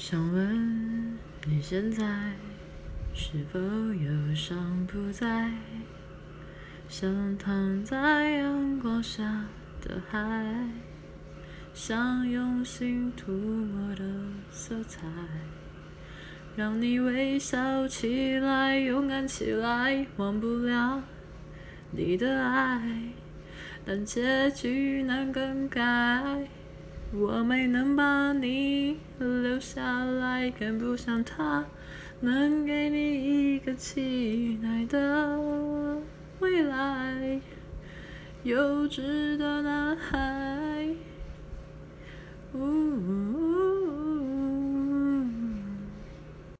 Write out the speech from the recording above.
想问你现在是否忧伤不再？想躺在阳光下的海，想用心涂抹的色彩，让你微笑起来，勇敢起来，忘不了你的爱，但结局难更改。我没能把你留下来，更不像他能给你一个期待的未来。幼稚的男